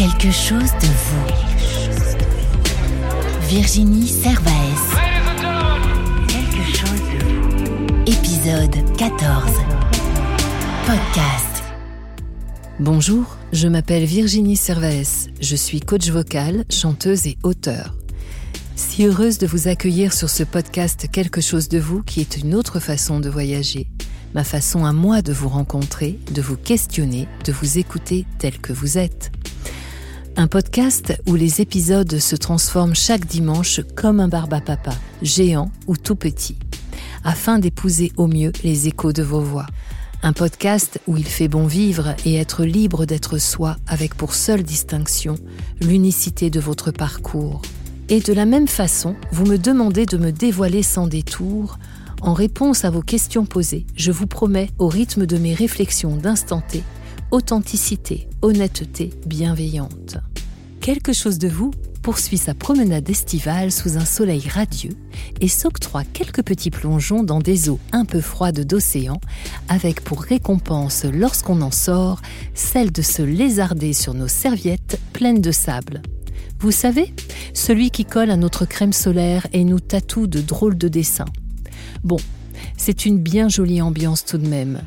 Quelque chose de vous. Virginie Servaes. Quelque chose de vous. Épisode 14. Podcast. Bonjour, je m'appelle Virginie Servaes. Je suis coach vocal, chanteuse et auteur. Si heureuse de vous accueillir sur ce podcast Quelque chose de vous qui est une autre façon de voyager. Ma façon à moi de vous rencontrer, de vous questionner, de vous écouter tel que vous êtes. Un podcast où les épisodes se transforment chaque dimanche comme un barbapapa, géant ou tout petit, afin d'épouser au mieux les échos de vos voix. Un podcast où il fait bon vivre et être libre d'être soi avec pour seule distinction l'unicité de votre parcours. Et de la même façon, vous me demandez de me dévoiler sans détour. En réponse à vos questions posées, je vous promets, au rythme de mes réflexions d'instant T, authenticité, honnêteté bienveillante. Quelque chose de vous poursuit sa promenade estivale sous un soleil radieux et s'octroie quelques petits plongeons dans des eaux un peu froides d'océan, avec pour récompense, lorsqu'on en sort, celle de se lézarder sur nos serviettes pleines de sable. Vous savez, celui qui colle à notre crème solaire et nous tatoue de drôles de dessins. Bon, c'est une bien jolie ambiance tout de même.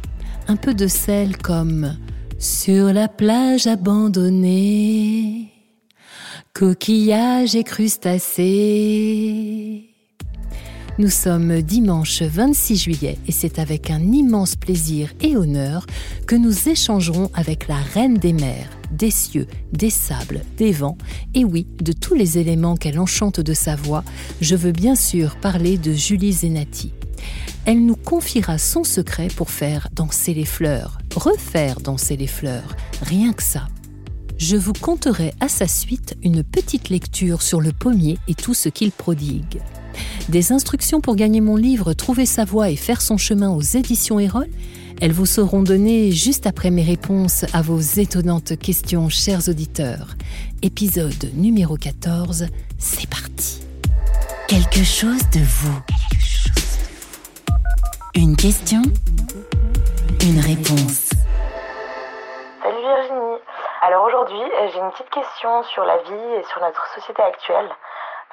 Un peu de sel comme sur la plage abandonnée, coquillages et crustacés. Nous sommes dimanche 26 juillet et c'est avec un immense plaisir et honneur que nous échangerons avec la reine des mers, des cieux, des sables, des vents et oui, de tous les éléments qu'elle enchante de sa voix. Je veux bien sûr parler de Julie Zenati. Elle nous confiera son secret pour faire danser les fleurs, refaire danser les fleurs, rien que ça. Je vous conterai à sa suite une petite lecture sur le pommier et tout ce qu'il prodigue. Des instructions pour gagner mon livre Trouver sa voie et faire son chemin aux éditions Erol Elles vous seront données juste après mes réponses à vos étonnantes questions, chers auditeurs. Épisode numéro 14, c'est parti. Quelque chose de vous. Une question, une réponse. Salut Virginie. Alors aujourd'hui, j'ai une petite question sur la vie et sur notre société actuelle.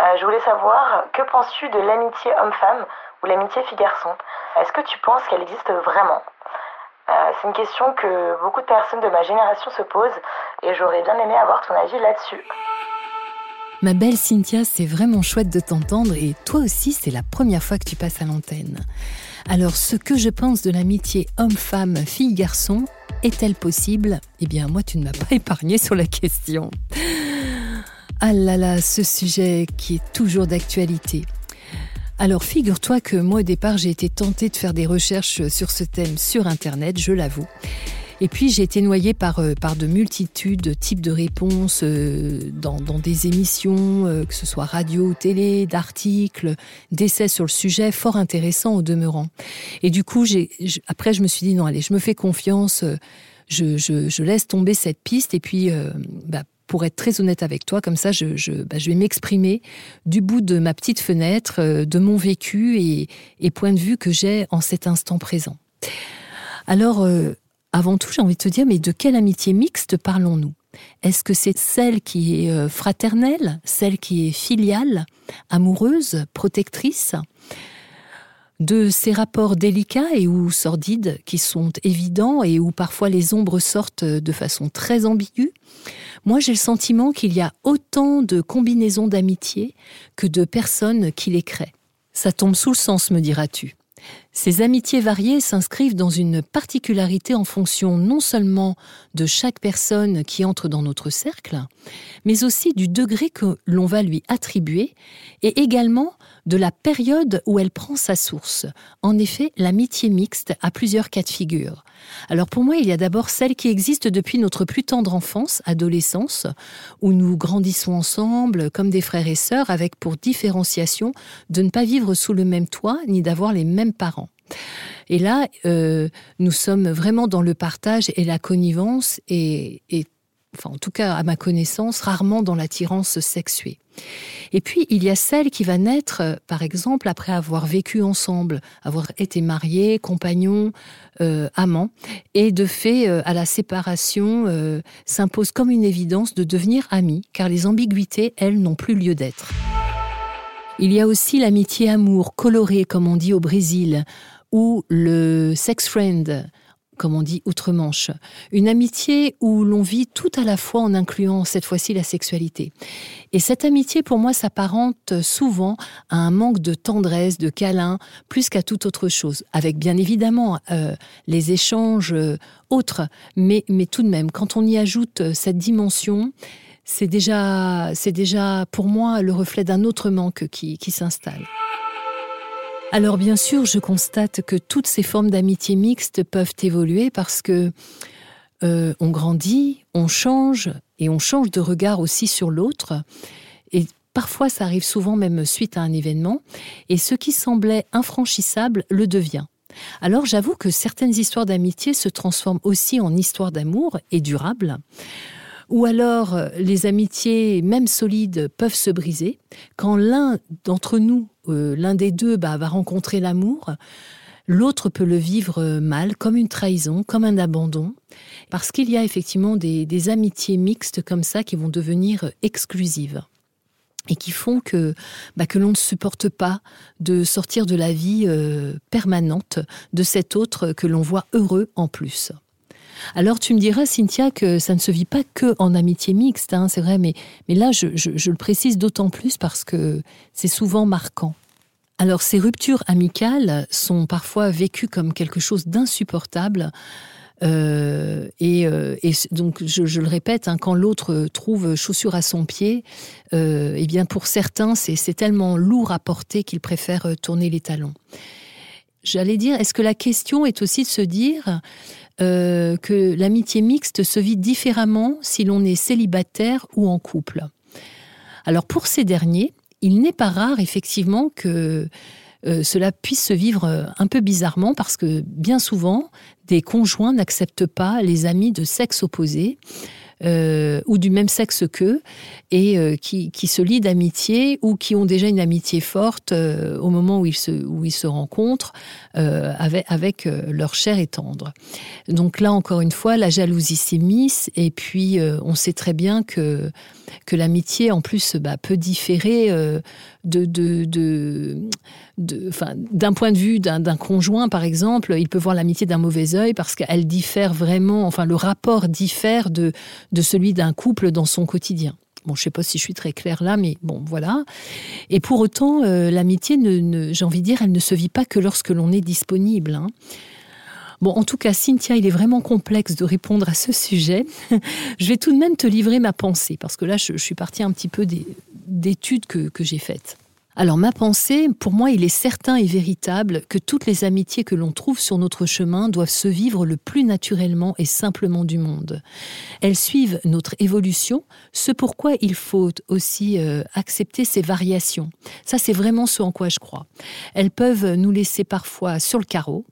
Euh, je voulais savoir, que penses-tu de l'amitié homme-femme ou l'amitié fille-garçon? Est-ce que tu penses qu'elle existe vraiment? Euh, C'est une question que beaucoup de personnes de ma génération se posent et j'aurais bien aimé avoir ton avis là-dessus. Ma belle Cynthia, c'est vraiment chouette de t'entendre et toi aussi, c'est la première fois que tu passes à l'antenne. Alors, ce que je pense de l'amitié homme-femme, fille-garçon, est-elle possible? Eh bien, moi, tu ne m'as pas épargné sur la question. Ah là là, ce sujet qui est toujours d'actualité. Alors figure-toi que moi au départ j'ai été tentée de faire des recherches sur ce thème sur Internet, je l'avoue. Et puis j'ai été noyée par, euh, par de multitudes de types de réponses euh, dans, dans des émissions, euh, que ce soit radio télé, d'articles, d'essais sur le sujet, fort intéressants au demeurant. Et du coup, j'ai, après je me suis dit non allez, je me fais confiance, je, je, je laisse tomber cette piste et puis bah, pour être très honnête avec toi, comme ça, je, je, bah, je vais m'exprimer du bout de ma petite fenêtre, euh, de mon vécu et, et, point de vue que j'ai en cet instant présent. Alors, euh, avant tout, j'ai envie de te dire, mais de quelle amitié mixte parlons-nous? Est-ce que c'est celle qui est euh, fraternelle, celle qui est filiale, amoureuse, protectrice? De ces rapports délicats et ou sordides qui sont évidents et où parfois les ombres sortent de façon très ambiguë. Moi, j'ai le sentiment qu'il y a autant de combinaisons d'amitié que de personnes qui les créent. Ça tombe sous le sens, me diras-tu. Ces amitiés variées s'inscrivent dans une particularité en fonction non seulement de chaque personne qui entre dans notre cercle, mais aussi du degré que l'on va lui attribuer et également de la période où elle prend sa source. En effet, l'amitié mixte a plusieurs cas de figure. Alors pour moi, il y a d'abord celle qui existe depuis notre plus tendre enfance, adolescence, où nous grandissons ensemble comme des frères et sœurs avec pour différenciation de ne pas vivre sous le même toit ni d'avoir les mêmes parents. Et là, euh, nous sommes vraiment dans le partage et la connivence et, enfin en tout cas à ma connaissance, rarement dans l'attirance sexuée. Et puis, il y a celle qui va naître, euh, par exemple, après avoir vécu ensemble, avoir été mariés, compagnons, euh, amants, et de fait, euh, à la séparation, s'impose comme une évidence de devenir amis, car les ambiguïtés, elles, n'ont plus lieu d'être. Il y a aussi l'amitié-amour colorée, comme on dit au Brésil, ou le sex friend, comme on dit outre-Manche. Une amitié où l'on vit tout à la fois en incluant cette fois-ci la sexualité. Et cette amitié, pour moi, s'apparente souvent à un manque de tendresse, de câlin, plus qu'à toute autre chose. Avec bien évidemment euh, les échanges euh, autres, mais, tout de même, quand on y ajoute euh, cette dimension, c'est déjà, c'est déjà pour moi le reflet d'un autre manque qui, qui s'installe. Alors bien sûr, je constate que toutes ces formes d'amitié mixte peuvent évoluer parce que euh, on grandit, on change et on change de regard aussi sur l'autre. Et parfois, ça arrive souvent même suite à un événement. Et ce qui semblait infranchissable le devient. Alors j'avoue que certaines histoires d'amitié se transforment aussi en histoires d'amour et durables. Ou alors les amitiés, même solides, peuvent se briser. Quand l'un d'entre nous euh, l'un des deux bah, va rencontrer l'amour, l'autre peut le vivre mal, comme une trahison, comme un abandon, parce qu'il y a effectivement des, amitiés mixtes comme ça qui vont devenir exclusives. Et qui font que, bah, que l'on ne supporte pas de sortir de la vie euh, permanente de cet autre que l'on voit heureux en plus. Alors tu me diras, Cynthia, que ça ne se vit pas que en amitié mixte, hein, c'est vrai, mais, mais là, je, le précise d'autant plus parce que c'est souvent marquant. Alors ces ruptures amicales sont parfois vécues comme quelque chose d'insupportable. Euh, euh, et, donc, je, le répète, hein, quand l'autre trouve chaussure à son pied, euh, eh bien pour certains, c'est tellement lourd à porter qu'ils préfèrent tourner les talons. J'allais dire, est-ce que la question est aussi de se dire, euh, que l'amitié mixte se vit différemment si l'on est célibataire ou en couple. Alors pour ces derniers, il n'est pas rare effectivement que euh, cela puisse se vivre euh, un peu bizarrement parce que bien souvent, des conjoints n'acceptent pas les amis de sexe opposé. Euh, ou du même sexe qu'eux, et euh, qui, qui, se lient d'amitié ou qui ont déjà une amitié forte euh, au moment où ils se, où ils se rencontrent avec, avec leur chair et tendre. Donc là, encore une fois, la jalousie s'immisce, et puis on sait très bien que, que l'amitié, en plus, bah, peut différer de, de, de, d'un point de vue d'un conjoint, par exemple, il peut voir l'amitié d'un mauvais œil parce qu'elle diffère vraiment, enfin le rapport diffère de, celui d'un couple dans son quotidien. Bon, je sais pas si je suis très claire là, mais bon, voilà. Et pour autant, euh, l'amitié, ne, j'ai envie de dire, elle ne se vit pas que lorsque l'on est disponible. Hein. Bon, en tout cas, Cynthia, il est vraiment complexe de répondre à ce sujet. je vais tout de même te livrer ma pensée, parce que là, je, suis partie un petit peu d'études que j'ai faites. Alors ma pensée, pour moi, il est certain et véritable que toutes les amitiés que l'on trouve sur notre chemin doivent se vivre le plus naturellement et simplement du monde. Elles suivent notre évolution, ce pourquoi il faut aussi euh, accepter ces variations. Ça, c'est vraiment ce en quoi je crois. Elles peuvent nous laisser parfois sur le carreau,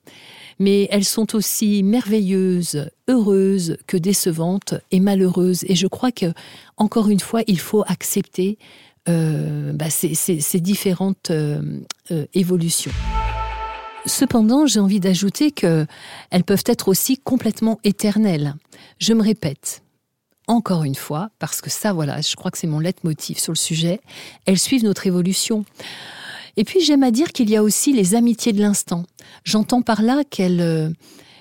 mais elles sont aussi merveilleuses, heureuses que décevantes et malheureuses. Et je crois que, encore une fois, il faut accepter bah, ces, différentes euh, euh, évolutions. Cependant, j'ai envie d'ajouter qu'elles peuvent être aussi complètement éternelles. Je me répète, encore une fois, parce que ça, voilà, je crois que c'est mon leitmotiv sur le sujet, elles suivent notre évolution. Et puis j'aime à dire qu'il y a aussi les amitiés de l'instant. J'entends par là qu'elles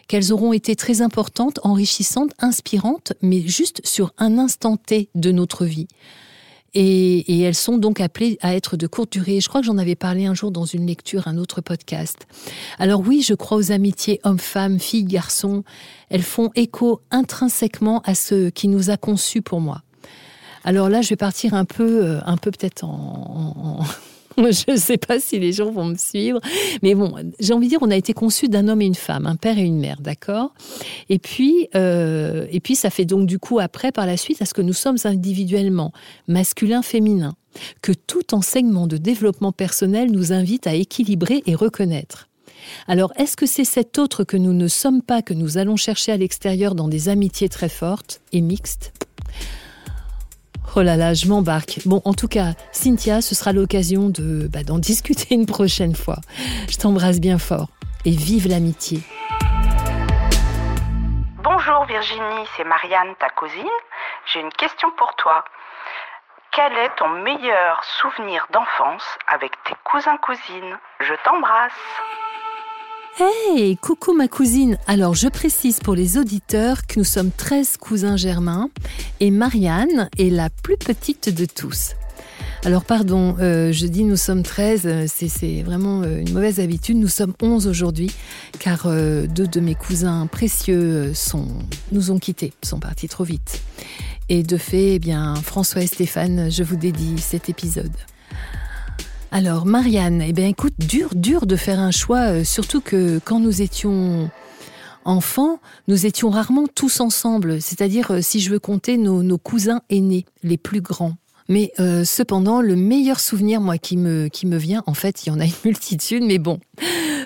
qu'elles auront été très importantes, enrichissantes, inspirantes, mais juste sur un instant T de notre vie. Et, elles sont donc appelées à être de courte durée. Je crois que j'en avais parlé un jour dans une lecture, un autre podcast. Alors oui, je crois aux amitiés hommes-femmes, filles-garçons. Elles font écho intrinsèquement à ce qui nous a conçus pour moi. Alors là, je vais partir un peu, euh, un peu peut-être en je ne sais pas si les gens vont me suivre. Mais bon, j'ai envie de dire, on a été conçus d'un homme et une femme, un père et une mère, d'accord? Et, puis, euh, et puis, ça fait donc du coup après, par la suite, à ce que nous sommes individuellement, masculin, féminin, que tout enseignement de développement personnel nous invite à équilibrer et reconnaître. Alors, est-ce que c'est cet autre que nous ne sommes pas, que nous allons chercher à l'extérieur dans des amitiés très fortes et mixtes? Oh là là, je m'embarque. Bon, en tout cas, Cynthia, ce sera l'occasion de bah, d'en discuter une prochaine fois. Je t'embrasse bien fort et vive l'amitié. Bonjour Virginie, c'est Marianne, ta cousine. J'ai une question pour toi. Quel est ton meilleur souvenir d'enfance avec tes cousins-cousines? Je t'embrasse. Hey, coucou ma cousine. Alors je précise pour les auditeurs que nous sommes 13 cousins germains et Marianne est la plus petite de tous. Alors pardon, euh, je dis nous sommes 13, euh, c'est vraiment euh, une mauvaise habitude. Nous sommes 11 aujourd'hui car deux de mes cousins précieux sont, nous ont quittés, sont partis trop vite. Et de fait, eh bien, François et Stéphane, je vous dédie cet épisode. Alors Marianne, eh bien écoute, dur, dur de faire un choix, euh, surtout que quand nous étions enfants, nous étions rarement tous ensemble, c'est-à-dire euh, si je veux compter nos, cousins aînés, les plus grands. Mais euh, cependant, le meilleur souvenir, moi, qui me, qui me vient, en fait, il y en a une multitude, mais bon.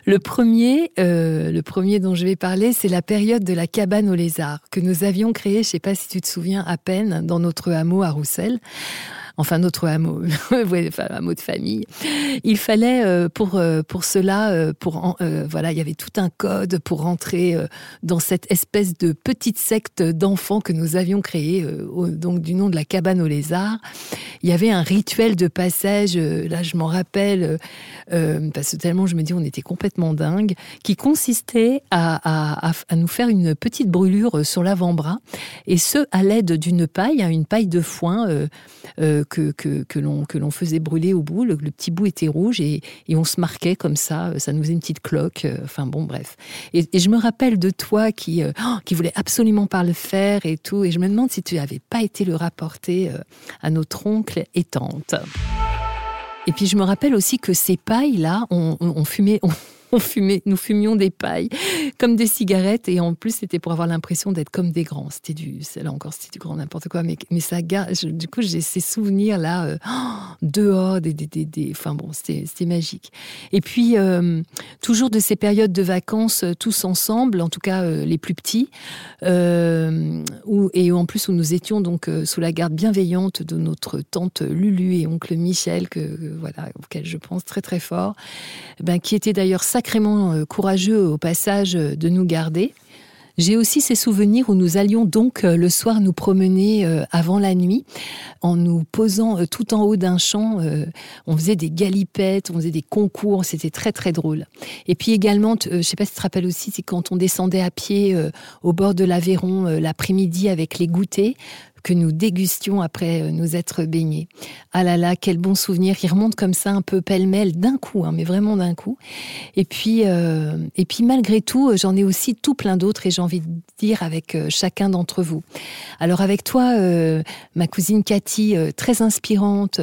Le premier, le premier dont je vais parler, c'est la période de la cabane aux lézards que nous avions créée, je sais pas si tu te souviens, à peine, dans notre hameau à Roussel enfin notre hameau, enfin, hameau de famille. Il fallait euh, pour euh, pour cela, euh, pour voilà, il y avait tout un code pour rentrer dans cette espèce de petite secte d'enfants que nous avions créée, donc du nom de la cabane aux lézards. Il y avait un rituel de passage, là je m'en rappelle, parce que tellement je me dis on était complètement dingue, qui consistait à, à, nous faire une petite brûlure sur l'avant-bras, et ce à l'aide d'une paille, hein, une paille de foin que, que, que l'on faisait brûler au bout. Le, petit bout était rouge et, et, on se marquait comme ça. Ça nous faisait une petite cloque. Euh, enfin bon, bref. Et, je me rappelle de toi qui, euh, oh, qui voulait absolument pas le faire et tout. Et je me demande si tu n'avais pas été le rapporter euh, à notre oncle et tante. Et puis je me rappelle aussi que ces pailles-là, on, fumait, on fumait, nous fumions des pailles comme des cigarettes et en plus c'était pour avoir l'impression d'être comme des grands. C'était du, là encore c'était du grand n'importe quoi, mais mais ça garde. Du coup j'ai ces souvenirs là euh, dehors, des, des, des, enfin bon c'était magique. Et puis euh, toujours de ces périodes de vacances euh, tous ensemble, en tout cas les plus petits, où, et en plus où nous étions donc sous la garde bienveillante de notre tante Lulu et oncle Michel que voilà auquel je pense très très fort, ben qui était d'ailleurs sacrément courageux au passage euh, de nous garder. J'ai aussi ces souvenirs où nous allions donc euh, le soir nous promener avant la nuit en nous posant tout en haut d'un champ. On faisait des galipettes, on faisait des concours, c'était très très drôle. Et puis également, je ne sais pas si tu te rappelles aussi, c'est quand on descendait à pied au bord de l'Aveyron l'après-midi avec les goûters que nous dégustions après euh, nous être baignés. Ah là là, quel bon souvenir Il remonte comme ça un peu pêle-mêle d'un coup, hein, mais vraiment d'un coup. Et puis, euh, et puis malgré tout, j'en ai aussi tout plein d'autres et j'ai envie de dire avec euh, chacun d'entre vous. Alors avec toi, ma cousine Cathy, très inspirante,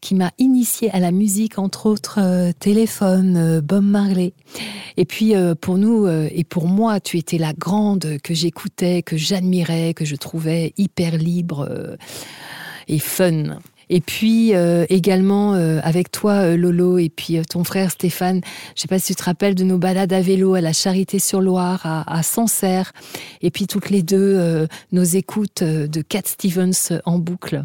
qui m'a initiée à la musique, entre autres téléphone, Bob Marley. Et puis pour nous et pour moi, tu étais la grande que j'écoutais, que j'admirais, que je trouvais hyper libre euh, et fun. Et puis euh, également euh, avec toi Lolo et puis ton frère Stéphane, je sais pas si tu te rappelles de nos balades à vélo à la Charité-sur-Loire, à, à, Sancerre, et puis toutes les deux nos écoutes de Cat Stevens en boucle.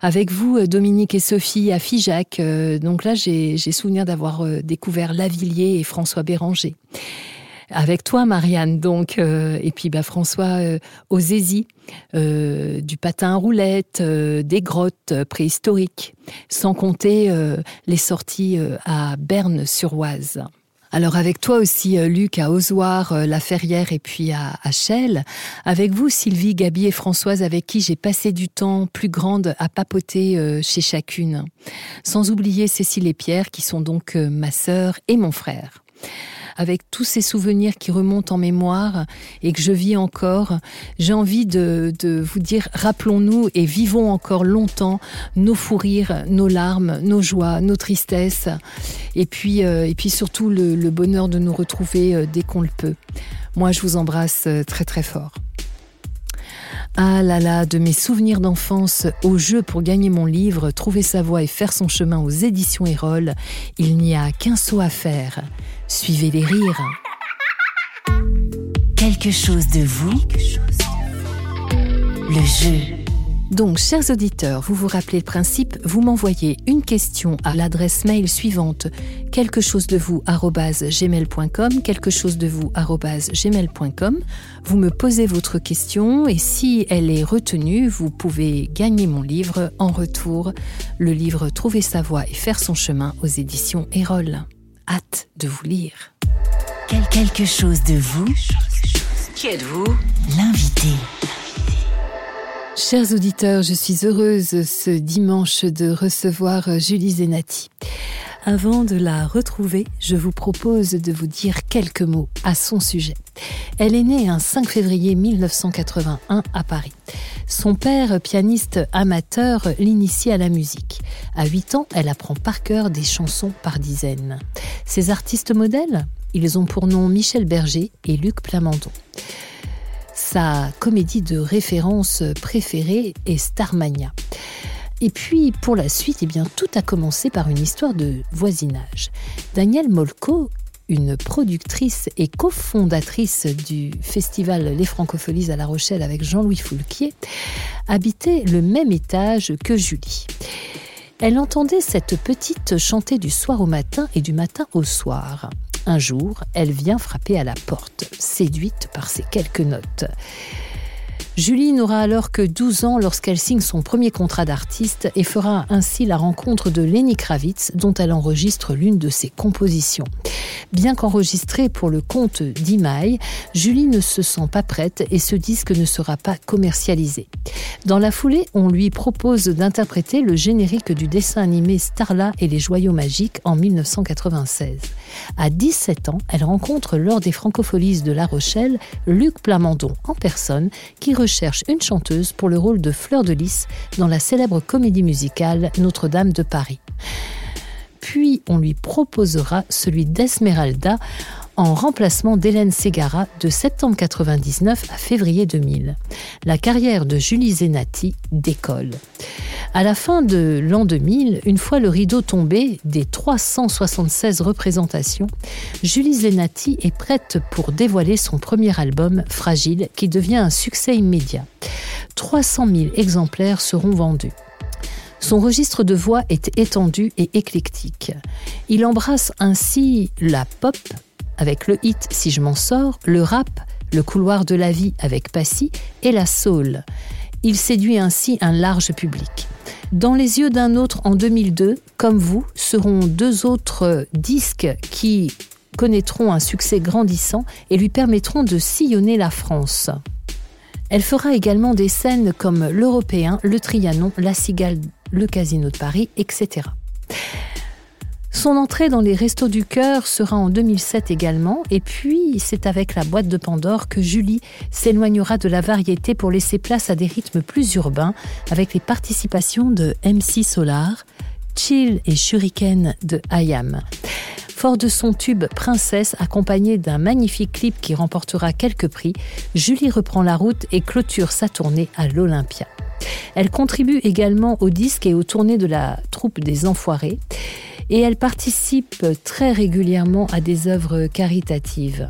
Avec vous, Dominique et Sophie à Figeac. donc là, j'ai souvenir d'avoir découvert Lavillier et François Béranger avec toi, Marianne, donc, euh, et puis bah, François euh, euh, du patin à roulettes, euh, des grottes préhistoriques, sans compter les sorties à Berne-sur-Oise. Alors avec toi aussi, Luc, à Ozoir, La Ferrière et puis à, à. Avec vous, Sylvie, Gabi et Françoise, avec qui j'ai passé du temps plus grande à papoter chez chacune. Sans oublier Cécile et Pierre, qui sont donc ma sœur et mon frère avec tous ces souvenirs qui remontent en mémoire et que je vis encore, j'ai envie de, vous dire, rappelons-nous et vivons encore longtemps nos fous rires, nos larmes, nos joies, nos tristesses, et puis, euh, et puis surtout le, le, bonheur de nous retrouver euh, dès qu'on le peut. Moi, je vous embrasse euh, très très fort. Ah là là, de mes souvenirs d'enfance au jeu pour gagner mon livre, trouver sa voie et faire son chemin aux éditions Erol, il n'y a qu'un saut à faire. Suivez les rires. Quelque chose de vous. Le jeu. Donc, chers auditeurs, vous vous rappelez le principe, vous m'envoyez une question à l'adresse mail suivante quelque chose de vous gmail.com, quelque chose de vous gmail.com. Vous me posez votre question et si elle est retenue, vous pouvez gagner mon livre en retour, le livre Trouver sa voie et faire son chemin aux éditions Erol. Hâte de vous lire. Quel quelque chose de vous. Qui êtes-vous? L'invité. Chers auditeurs, je suis heureuse ce dimanche de recevoir Julie Zenati. Avant de la retrouver, je vous propose de vous dire quelques mots à son sujet. Elle est née un 5 février 1981 à Paris. Son père, pianiste amateur, l'initie à la musique. À 8 ans, elle apprend par cœur des chansons par dizaines. Ses artistes modèles Ils ont pour nom Michel Berger et Luc Plamondon. Sa comédie de référence préférée est Starmania. Et puis, pour la suite, eh tout a commencé par une histoire de voisinage. Danielle Molko, une productrice et cofondatrice du festival Les Francopholies à La Rochelle avec Jean-Louis Foulquier, habitait le même étage que Julie. Elle entendait cette petite chanter du soir au matin et du matin au soir. Un jour, elle vient frapper à la porte, séduite par ces quelques notes. Julie n'aura alors que 12 ans lorsqu'elle signe son premier contrat d'artiste et fera ainsi la rencontre de Lenny Kravitz dont elle enregistre l'une de ses compositions. Bien qu'enregistrée pour le compte d'Imaï, Julie ne se sent pas prête et ce disque ne sera pas commercialisé. Dans la foulée, on lui propose d'interpréter le générique du dessin animé Starla et les joyaux magiques en 1996. À 17 ans, elle rencontre lors des Francopholies de La Rochelle Luc Plamondon en personne qui recherche une chanteuse pour le rôle de Fleur de Lys dans la célèbre comédie musicale Notre-Dame de Paris. Puis on lui proposera celui d'Esmeralda en remplacement d'Hélène Ségara de septembre 99 à février 2000. La carrière de Julie Zenati décolle. À la fin de l'an 2000, une fois le rideau tombé des 376 représentations, Julie Zenati est prête pour dévoiler son premier album, Fragile, qui devient un succès immédiat. 300 000 exemplaires seront vendus. Son registre de voix est étendu et éclectique. Il embrasse ainsi la pop avec le hit Si je m'en sors, le rap, le couloir de la vie avec Passy et la soul. Il séduit ainsi un large public. Dans les yeux d'un autre en 2002, comme vous, seront deux autres disques qui connaîtront un succès grandissant et lui permettront de sillonner la France. Elle fera également des scènes comme l'Européen, le Trianon, la Cigale le Casino de Paris, etc. Son entrée dans les Restos du Cœur sera en 2007 également, et puis c'est avec la boîte de Pandore que Julie s'éloignera de la variété pour laisser place à des rythmes plus urbains, avec les participations de MC Solar, Chill et Shuriken de Ayam. Fort de son tube Princesse, accompagné d'un magnifique clip qui remportera quelques prix, Julie reprend la route et clôture sa tournée à l'Olympia. Elle contribue également au disque et aux tournées de la troupe des Enfoirés et elle participe très régulièrement à des œuvres caritatives.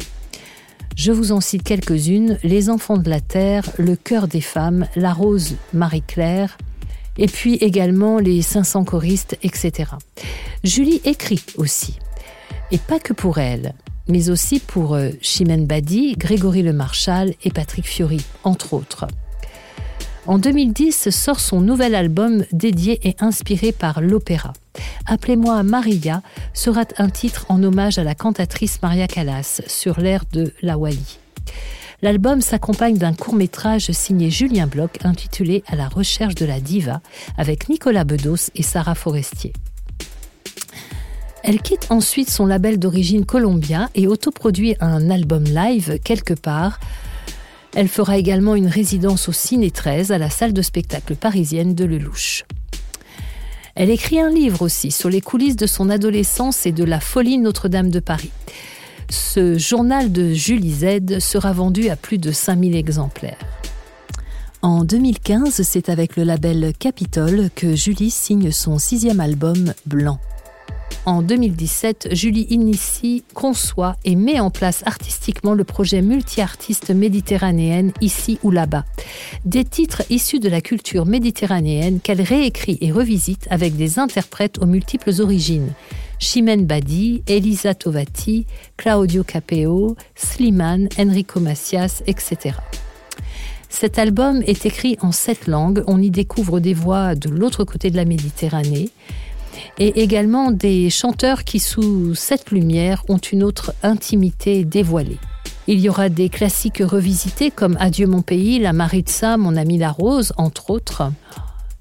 Je vous en cite quelques-unes, Les Enfants de la Terre, Le Cœur des Femmes, La Rose Marie-Claire, et puis également les 500 choristes, etc. Julie écrit aussi, et pas que pour elle, mais aussi pour euh, Chimène Badi, Grégory Le Marchal et Patrick Fiori, entre autres. En 2010 sort son nouvel album dédié et inspiré par l'opéra. Appelez-moi Maria sera un titre en hommage à la cantatrice Maria Callas sur l'air de La Wally. L'album s'accompagne d'un court métrage signé Julien Bloch intitulé À la recherche de la diva avec Nicolas Bedos et Sarah Forestier. Elle quitte ensuite son label d'origine Columbia et autoproduit un album live quelque part elle fera également une résidence au Ciné 13 à la salle de spectacle parisienne de Lelouch. Elle écrit un livre aussi sur les coulisses de son adolescence et de la folie Notre-Dame de Paris. Ce journal de Julie Z sera vendu à plus de 5000 exemplaires. En 2015, c'est avec le label Capitol que Julie signe son sixième album Blanc. En 2017, Julie initie, conçoit et met en place artistiquement le projet multi-artiste méditerranéenne Ici ou là-bas. Des titres issus de la culture méditerranéenne qu'elle réécrit et revisite avec des interprètes aux multiples origines. Chimène Badi, Elisa Tovati, Claudio Capeo, Slimane, Enrico Macias, etc. Cet album est écrit en sept langues. On y découvre des voix de l'autre côté de la Méditerranée et également des chanteurs qui, sous cette lumière, ont une autre intimité dévoilée. Il y aura des classiques revisités comme Adieu mon pays, La Maritza, Mon ami la rose, entre autres.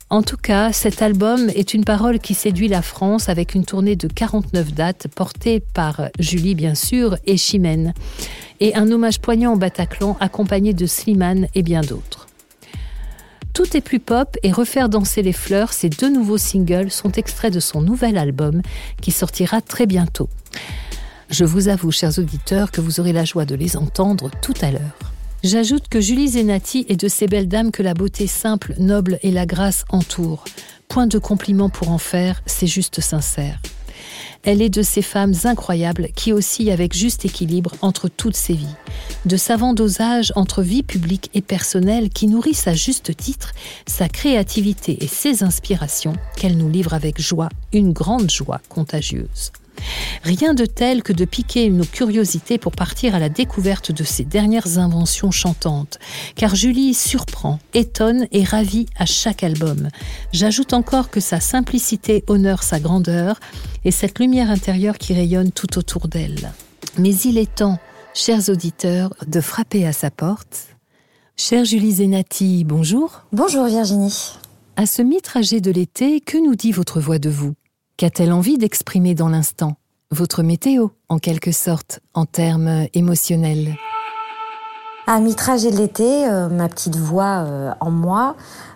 En tout cas, cet album est une parole qui séduit la France avec une tournée de 49 dates portée par Julie bien sûr et Chimène et un hommage poignant au Bataclan accompagné de Slimane et bien d'autres. Tout est plus pop et Refaire danser les fleurs, ces deux nouveaux singles sont extraits de son nouvel album qui sortira très bientôt. Je vous avoue, chers auditeurs, que vous aurez la joie de les entendre tout à l'heure. J'ajoute que Julie Zenati est de ces belles dames que la beauté simple, noble et la grâce entourent. Point de compliment pour en faire, c'est juste sincère. Elle est de ces femmes incroyables qui oscillent avec juste équilibre entre toutes ses vies. De savants dosages entre vie publique et personnelle qui nourrissent à juste titre sa créativité et ses inspirations qu'elle nous livre avec joie, une grande joie contagieuse. Rien de tel que de piquer nos curiosités pour partir à la découverte de ses dernières inventions chantantes, car Julie surprend, étonne et ravit à chaque album. J'ajoute encore que sa simplicité honore sa grandeur et cette lumière intérieure qui rayonne tout autour d'elle. Mais il est temps, chers auditeurs, de frapper à sa porte. Chère Julie Zenati, bonjour. Bonjour Virginie. À ce mi-trajet de l'été, que nous dit votre voix de vous? Qu'a-t-elle envie d'exprimer dans l'instant? Votre météo, en quelque sorte, en termes émotionnels. À mi-trajet de l'été, euh, ma petite voix euh, en moi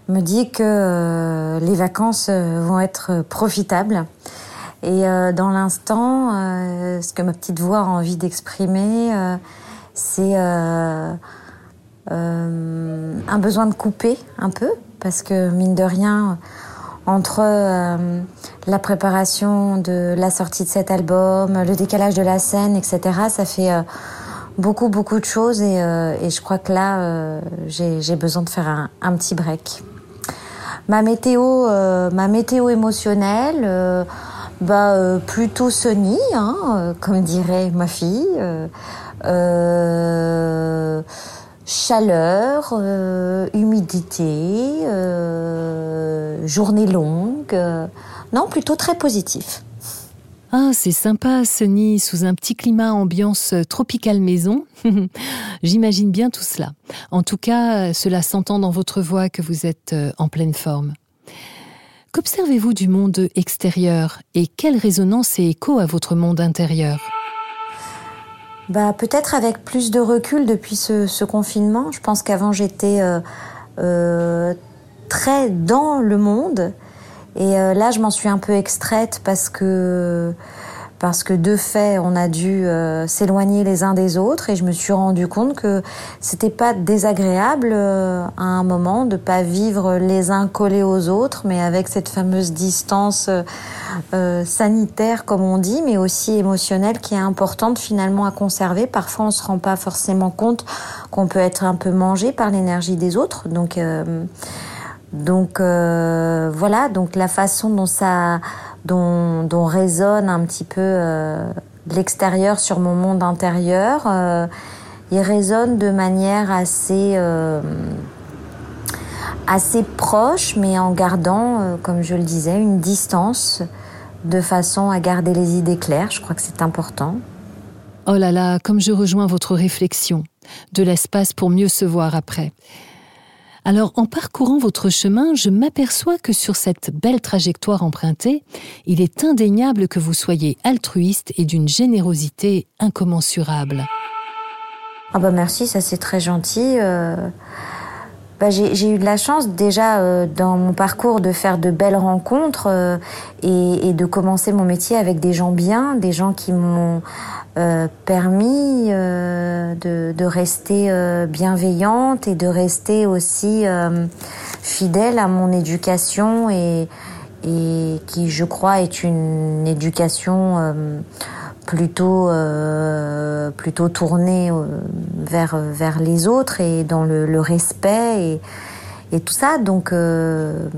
me dit que euh, les vacances vont être profitables. Et dans l'instant, ce que ma petite voix a envie d'exprimer, c'est un besoin de couper un peu, parce que mine de rien, entre euh, la préparation de la sortie de cet album, le décalage de la scène, etc. Ça fait euh, beaucoup, beaucoup de choses et, euh, et je crois que là, j'ai besoin de faire un, petit break. Ma météo, ma météo émotionnelle, bah, plutôt sunny, hein, comme dirait ma fille. Euh, chaleur, euh, humidité, euh, journée longue. Euh, non, plutôt très positif. Ah, c'est sympa ce nid sous un petit climat ambiance tropicale maison. J'imagine bien tout cela. En tout cas, cela s'entend dans votre voix que vous êtes en pleine forme. Qu'observez-vous du monde extérieur et quelle résonance et écho à votre monde intérieur? Bah, Peut-être avec plus de recul depuis ce, ce confinement. Je pense qu'avant j'étais euh, euh, très dans le monde. Et euh, là, je m'en suis un peu extraite parce que parce que de fait, on a dû euh, s'éloigner les uns des autres et je me suis rendu compte que c'était pas désagréable euh, à un moment de pas vivre les uns collés aux autres, mais avec cette fameuse distance euh, sanitaire, comme on dit, mais aussi émotionnelle qui est importante finalement à conserver. Parfois, on se rend pas forcément compte qu'on peut être un peu mangé par l'énergie des autres, donc. donc voilà, donc la façon dont ça dont, résonne un petit peu euh, l'extérieur sur mon monde intérieur. Euh, il résonne de manière assez, euh, assez proche, mais en gardant, comme je le disais, une distance de façon à garder les idées claires. Je crois que c'est important. Oh là là, comme je rejoins votre réflexion, de l'espace pour mieux se voir après. Alors en parcourant votre chemin, je m'aperçois que sur cette belle trajectoire empruntée, il est indéniable que vous soyez altruiste et d'une générosité incommensurable. Ah bah merci, ça c'est très gentil. Euh, bah, j'ai eu de la chance déjà euh, dans mon parcours de faire de belles rencontres euh, et, et, de commencer mon métier avec des gens bien, des gens qui m'ont euh, permis euh, de, de, rester euh, bienveillante et de rester aussi fidèle à mon éducation et, et qui je crois est une éducation plutôt euh, plutôt tourné euh, vers vers les autres et dans le, le respect et, et tout ça. Donc euh,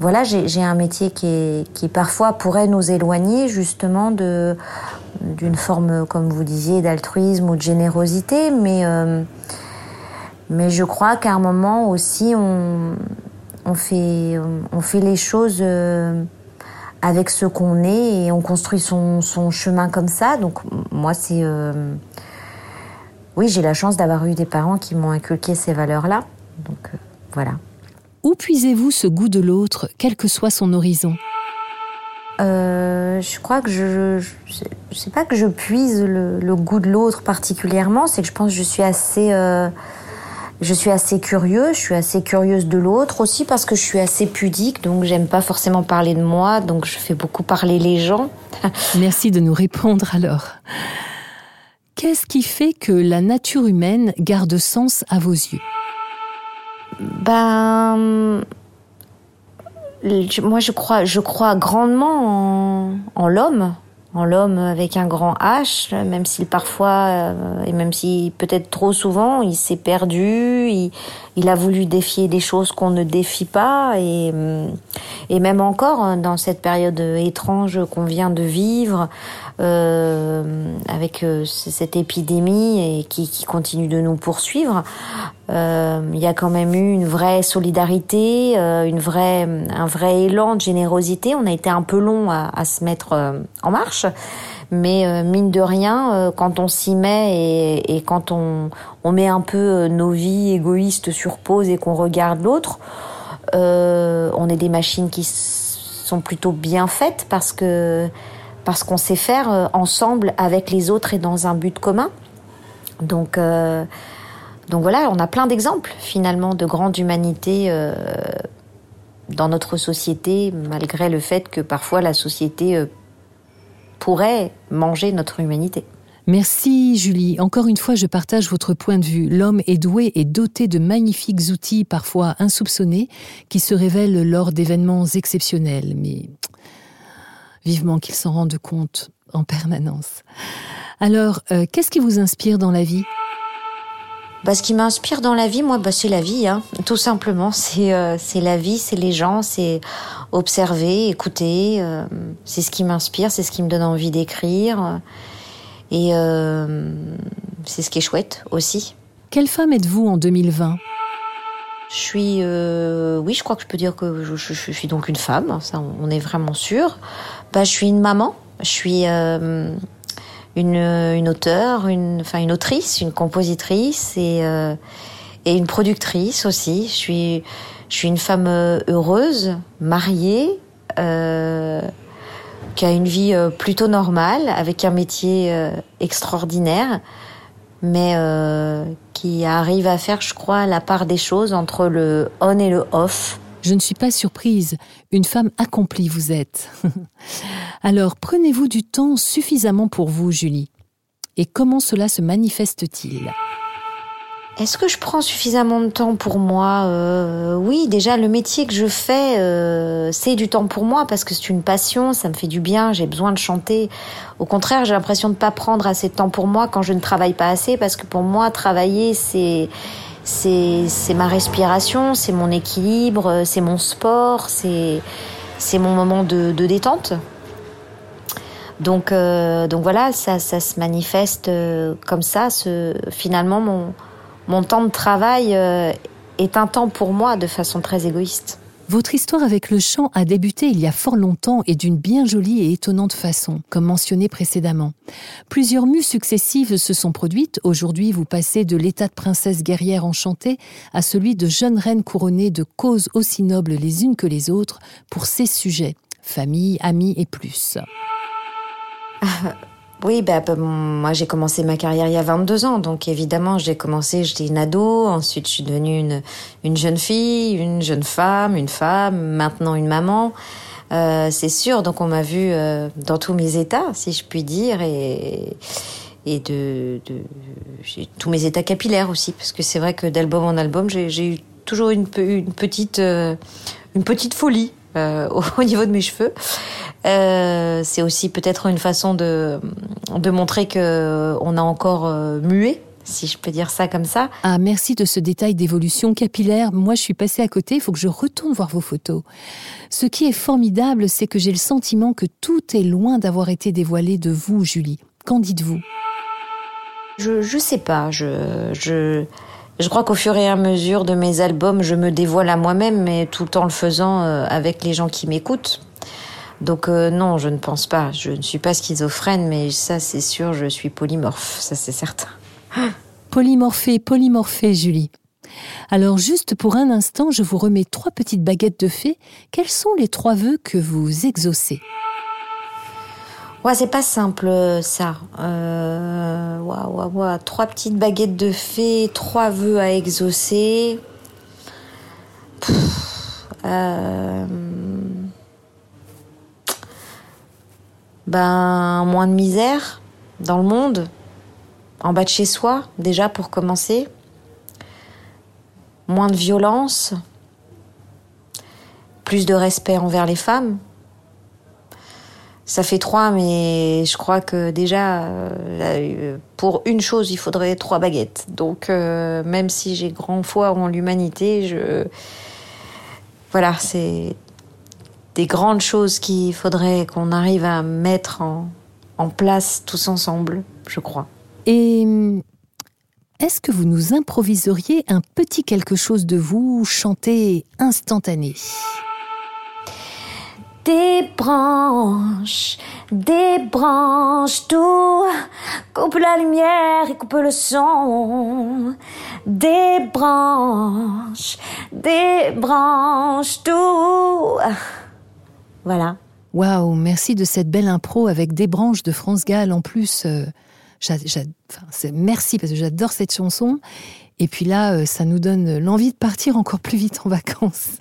voilà j'ai un métier qui est, qui parfois pourrait nous éloigner justement de d'une forme comme vous disiez d'altruisme ou de générosité. Mais euh, mais je crois qu'à un moment aussi on on fait on fait les choses euh, avec ce qu'on est et on construit son, son, chemin comme ça. Donc moi, c'est... Euh... Oui, j'ai la chance d'avoir eu des parents qui m'ont inculqué ces valeurs-là. Donc euh, voilà. Où puisez-vous ce goût de l'autre, quel que soit son horizon? Euh, je crois que je, je, je sais pas que je puise le, le goût de l'autre particulièrement, c'est que je pense que je suis assez je suis assez curieuse, je suis assez curieuse de l'autre aussi parce que je suis assez pudique, donc j'aime pas forcément parler de moi, donc je fais beaucoup parler les gens. Merci de nous répondre alors. Qu'est-ce qui fait que la nature humaine garde sens à vos yeux? Ben moi je crois je crois grandement en, en l'homme en l'homme avec un grand H, même s'il parfois, euh, et même si peut-être trop souvent, il s'est perdu, il, il, a voulu défier des choses qu'on ne défie pas, et, et même encore hein, dans cette période étrange qu'on vient de vivre, euh, avec euh, cette épidémie et qui, qui, continue de nous poursuivre, euh, il y a quand même eu une vraie solidarité, euh, une vraie, un vrai élan de générosité. On a été un peu long à, à se mettre euh, en marche, mais euh, mine de rien, euh, quand on s'y met et, et, quand on, on met un peu nos vies égoïstes sur pause et qu'on regarde l'autre, on est des machines qui sont plutôt bien faites parce que parce qu'on sait faire ensemble avec les autres et dans un but commun. Donc euh, donc voilà, on a plein d'exemples finalement de grande humanité euh, dans notre société, malgré le fait que parfois la société euh, pourrait manger notre humanité. Merci Julie. Encore une fois, je partage votre point de vue. L'homme est doué et doté de magnifiques outils, parfois insoupçonnés, qui se révèlent lors d'événements exceptionnels. Mais vivement qu'il s'en rende compte en permanence. Alors, euh, qu'est-ce qui vous inspire dans la vie? Bah, ce qui m'inspire dans la vie, moi, bah, c'est la vie, hein, tout simplement. C'est euh, la vie, c'est les gens, c'est observer, écouter. Euh, c'est ce qui m'inspire, c'est ce qui me donne envie d'écrire. Et euh, c'est ce qui est chouette aussi. Quelle femme êtes-vous en 2020 je suis, euh, oui, je crois que je peux dire que je, je, je suis donc une femme. Ça, on est vraiment sûr. Bah, je suis une maman. Je suis euh, une, une auteure, une, enfin une autrice, une compositrice et, euh, et une productrice aussi. Je suis, je suis une femme heureuse, mariée, euh, qui a une vie plutôt normale, avec un métier euh, extraordinaire, mais euh, qui arrive à faire, je crois, la part des choses entre le on et le off. Je ne suis pas surprise, une femme accomplie vous êtes. Alors prenez-vous du temps suffisamment pour vous, Julie? Et comment cela se manifeste-t-il? Est-ce que je prends suffisamment de temps pour moi? Euh, Oui, déjà le métier que je fais, euh, c'est du temps pour moi parce que c'est une passion, ça me fait du bien, j'ai besoin de chanter. Au contraire, j'ai l'impression de ne pas prendre assez de temps pour moi quand je ne travaille pas assez parce que pour moi, travailler, c'est c'est ma respiration, c'est mon équilibre, c'est mon sport, c'est mon moment de, de, détente. Donc, euh, donc voilà, ça, ça se manifeste euh, comme ça. Ce, finalement, mon, mon temps de travail euh, est un temps pour moi de façon très égoïste. Votre histoire avec le chant a débuté il y a fort longtemps et d'une bien jolie et étonnante façon, comme mentionné précédemment. Plusieurs mues successives se sont produites. Aujourd'hui, vous passez de l'état de princesse guerrière enchantée à celui de jeune reine couronnée de causes aussi nobles les unes que les autres pour ses sujets, famille, amis et plus. Oui, bah, bah, moi j'ai commencé ma carrière il y a 22 ans, donc évidemment j'ai commencé, j'étais une ado, ensuite je suis devenue une, une jeune fille, une jeune femme, une femme, maintenant une maman. Euh, c'est sûr, donc on m'a vu euh, dans tous mes états, si je puis dire, et, de, tous mes états capillaires aussi, parce que c'est vrai que d'album en album, j'ai eu toujours une petite, euh, une petite folie euh, au niveau de mes cheveux. Euh, c'est aussi peut-être une façon de, de montrer que on a encore euh, mué si je peux dire ça comme ça. Ah, merci de ce détail d'évolution capillaire. Moi, je suis passée à côté, il faut que je retourne voir vos photos. Ce qui est formidable, c'est que j'ai le sentiment que tout est loin d'avoir été dévoilé de vous, Julie. Qu'en dites-vous? Je je sais pas, je je je crois qu'au fur et à mesure de mes albums, je me dévoile à moi-même, mais tout en le faisant euh, avec les gens qui m'écoutent. Donc euh, non, je ne pense pas. Je ne suis pas schizophrène, mais ça c'est sûr, je suis polymorphe, ça c'est certain. Polymorphée, polymorphée, Julie. Alors juste pour un instant, je vous remets trois petites baguettes de fée. Quels sont les trois vœux que vous exaucez? Ouais, c'est pas simple ça. Euh, ouais, ouais. Trois petites baguettes de fée, trois vœux à exaucer. Euh, ben, moins de misère dans le monde, en bas de chez soi, déjà pour commencer. Moins de violence, plus de respect envers les femmes. Ça fait trois, mais je crois que déjà, euh, pour une chose, il faudrait trois baguettes. Donc, euh, même si j'ai grand foi en l'humanité, je. Voilà, c'est des grandes choses qu'il faudrait qu'on arrive à mettre en, en place tous ensemble, je crois. Et est-ce que vous nous improviseriez un petit quelque chose de vous, chanté instantané? Des branches, des branches, tout. Coupe la lumière et coupe le son. Des branches, des branches, tout. Voilà. Waouh, merci de cette belle impro avec des branches de France Gall en plus. euh, merci parce que j'adore cette chanson. Et puis là, euh, ça nous donne l'envie de partir encore plus vite en vacances.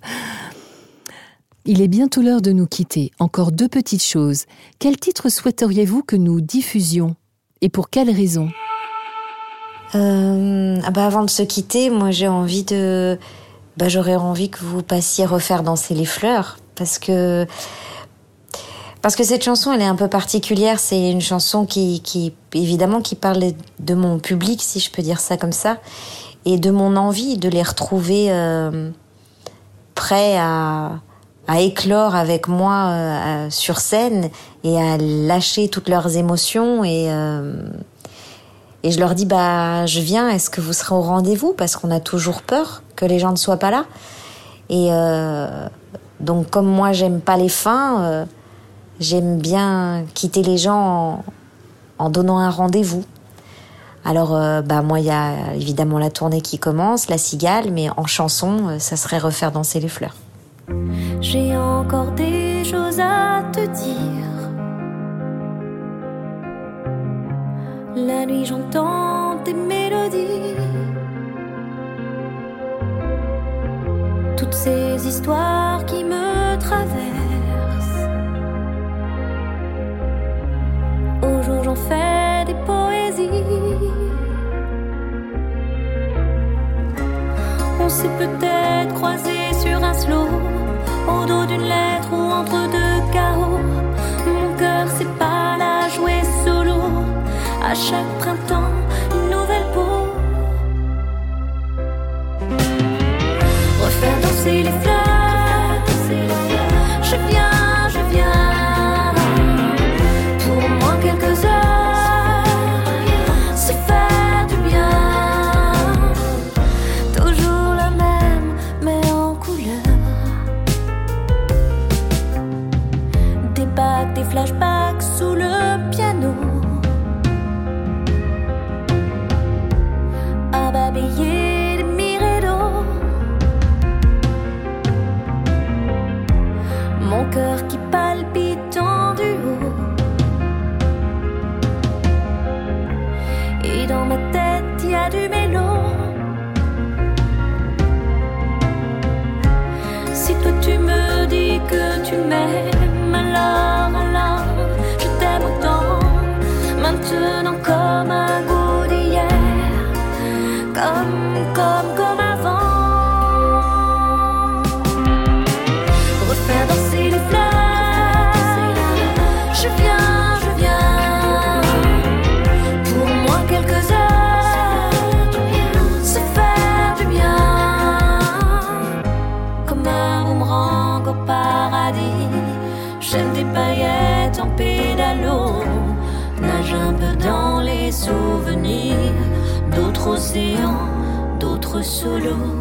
Il est bientôt l'heure de nous quitter. Encore deux petites choses. Quel titre souhaiteriez-vous que nous diffusions? Et pour quelle raison? Euh, ah bah avant de se quitter, moi j'ai envie de, bah j'aurais envie que vous passiez refaire danser les fleurs parce que parce que cette chanson elle est un peu particulière. C'est une chanson qui qui évidemment qui parle de mon public si je peux dire ça comme ça et de mon envie de les retrouver euh, prêts à à éclore avec moi euh, à- sur scène et à lâcher toutes leurs émotions et euh, et je leur dis, bah, je viens, est-ce que vous serez au rendez-vous? Parce qu'on a toujours peur que les gens ne soient pas là. Et euh, donc, comme moi, j'aime pas les fins, euh, j'aime bien quitter les gens en, donnant un rendez-vous. Alors, euh, bah, moi, il y a évidemment la tournée qui commence, la cigale, mais en chanson, euh, ça serait refaire danser les fleurs. J'ai encore des choses à te dire. La nuit, j'entends tes mélodies. Toutes ces histoires qui me traversent. Au jour, j'en fais des poésies. On s'est peut-être croisé sur un slow, au dos d'une lettre ou entre deux carreaux. Mon cœur sait pas la jouer solo. À chaque printemps, une nouvelle peau. Refaire danser les fleurs. you met, my love. souvenirs, d'autres océans, d'autres solos.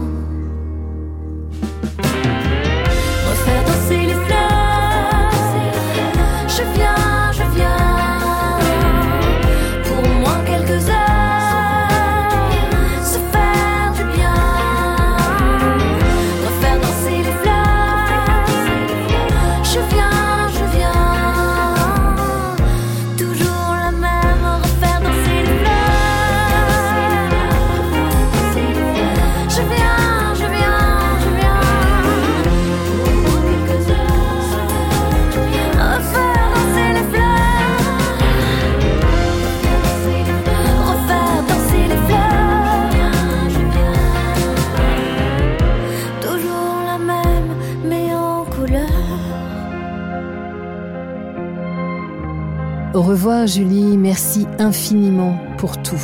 revoir Julie, merci infiniment pour tout,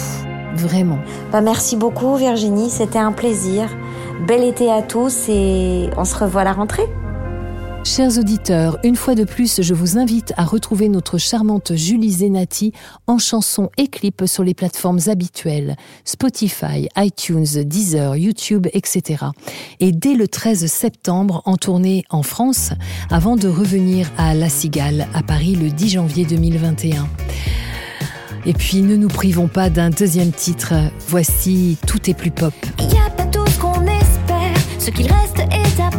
vraiment. Bah, merci beaucoup Virginie, c'était un plaisir. Bel été à tous et on se revoit à la rentrée. Chers auditeurs, une fois de plus, je vous invite à retrouver notre charmante Julie Zenati en chansons et clips sur les plateformes habituelles Spotify, iTunes, Deezer, YouTube, etc. Et dès le 13 septembre, en tournée en France, avant de revenir à La Cigale, à Paris, le 10 janvier 2021. Et puis, ne nous privons pas d'un deuxième titre. Voici Tout est plus pop. Il n'y a pas tout ce qu'on espère, ce qu'il reste est à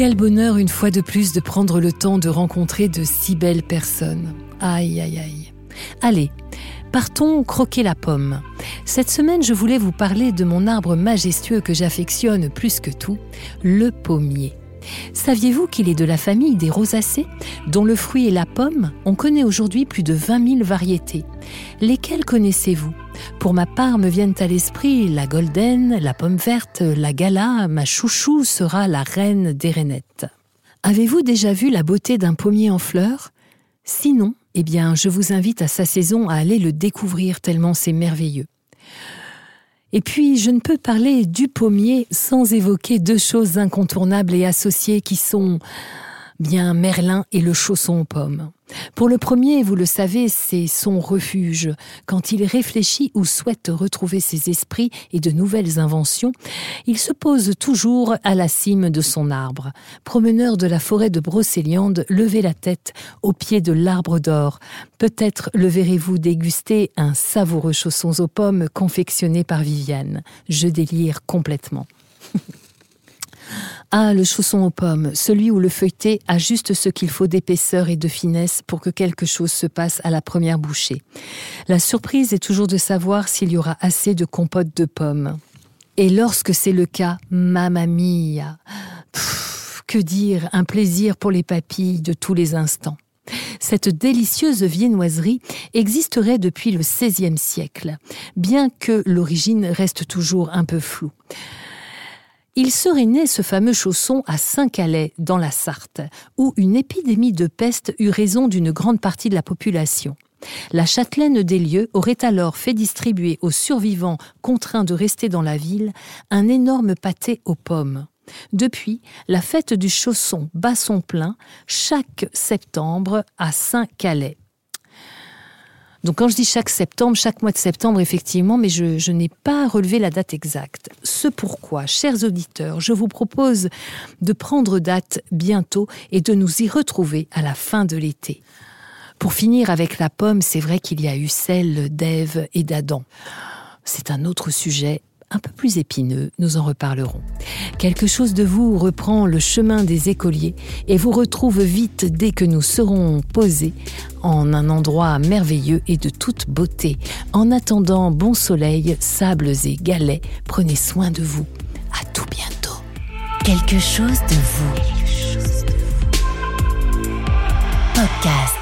quel bonheur une fois de plus de prendre le temps de rencontrer de si belles personnes. Aïe, aïe, aïe. Allez, partons croquer la pomme. Cette semaine, je voulais vous parler de mon arbre majestueux que j'affectionne plus que tout, le pommier. Saviez-vous qu'il est de la famille des rosacées, dont le fruit est la pomme? On connaît aujourd'hui plus de 20 000 variétés. Lesquelles connaissez-vous? Pour ma part, me viennent à l'esprit la golden, la pomme verte, la gala, ma chouchou sera la reine des rainettes. Avez-vous déjà vu la beauté d'un pommier en fleurs? Sinon, eh bien, je vous invite à sa saison à aller le découvrir tellement c'est merveilleux. Et puis, je ne peux parler du pommier sans évoquer deux choses incontournables et associées qui sont bien Merlin et le chausson aux pommes. Pour le premier, vous le savez, c'est son refuge. Quand il réfléchit ou souhaite retrouver ses esprits et de nouvelles inventions, il se pose toujours à la cime de son arbre. Promeneur de la forêt de Brocéliande, levez la tête au pied de l'arbre d'or. Peut-être le verrez-vous déguster un savoureux chausson aux pommes confectionné par Viviane. Je délire complètement. Ah, le chausson aux pommes, celui où le feuilleté a juste ce qu'il faut d'épaisseur et de finesse pour que quelque chose se passe à la première bouchée. La surprise est toujours de savoir s'il y aura assez de compote de pommes. Et lorsque c'est le cas, mamma mia, que dire, un plaisir pour les papilles de tous les instants. Cette délicieuse viennoiserie existerait depuis le XVIe siècle, bien que l'origine reste toujours un peu floue. Il serait né ce fameux chausson à Saint-Calais, dans la Sarthe, où une épidémie de peste eut raison d'une grande partie de la population. La châtelaine des lieux aurait alors fait distribuer aux survivants contraints de rester dans la ville un énorme pâté aux pommes. Depuis, la fête du chausson bat son plein chaque septembre à Saint-Calais. Donc quand je dis chaque septembre, chaque mois de septembre, effectivement, mais je, n'ai pas relevé la date exacte. Ce pourquoi, chers auditeurs, je vous propose de prendre date bientôt et de nous y retrouver à la fin de l'été. Pour finir avec la pomme, c'est vrai qu'il y a eu celle d'Ève et d'Adam. C'est un autre sujet un peu plus épineux, nous en reparlerons. Quelque chose de vous reprend le chemin des écoliers et vous retrouve vite dès que nous serons posés en un endroit merveilleux et de toute beauté. En attendant, bon soleil, sables et galets, prenez soin de vous. À tout bientôt. Quelque chose de vous. Podcast.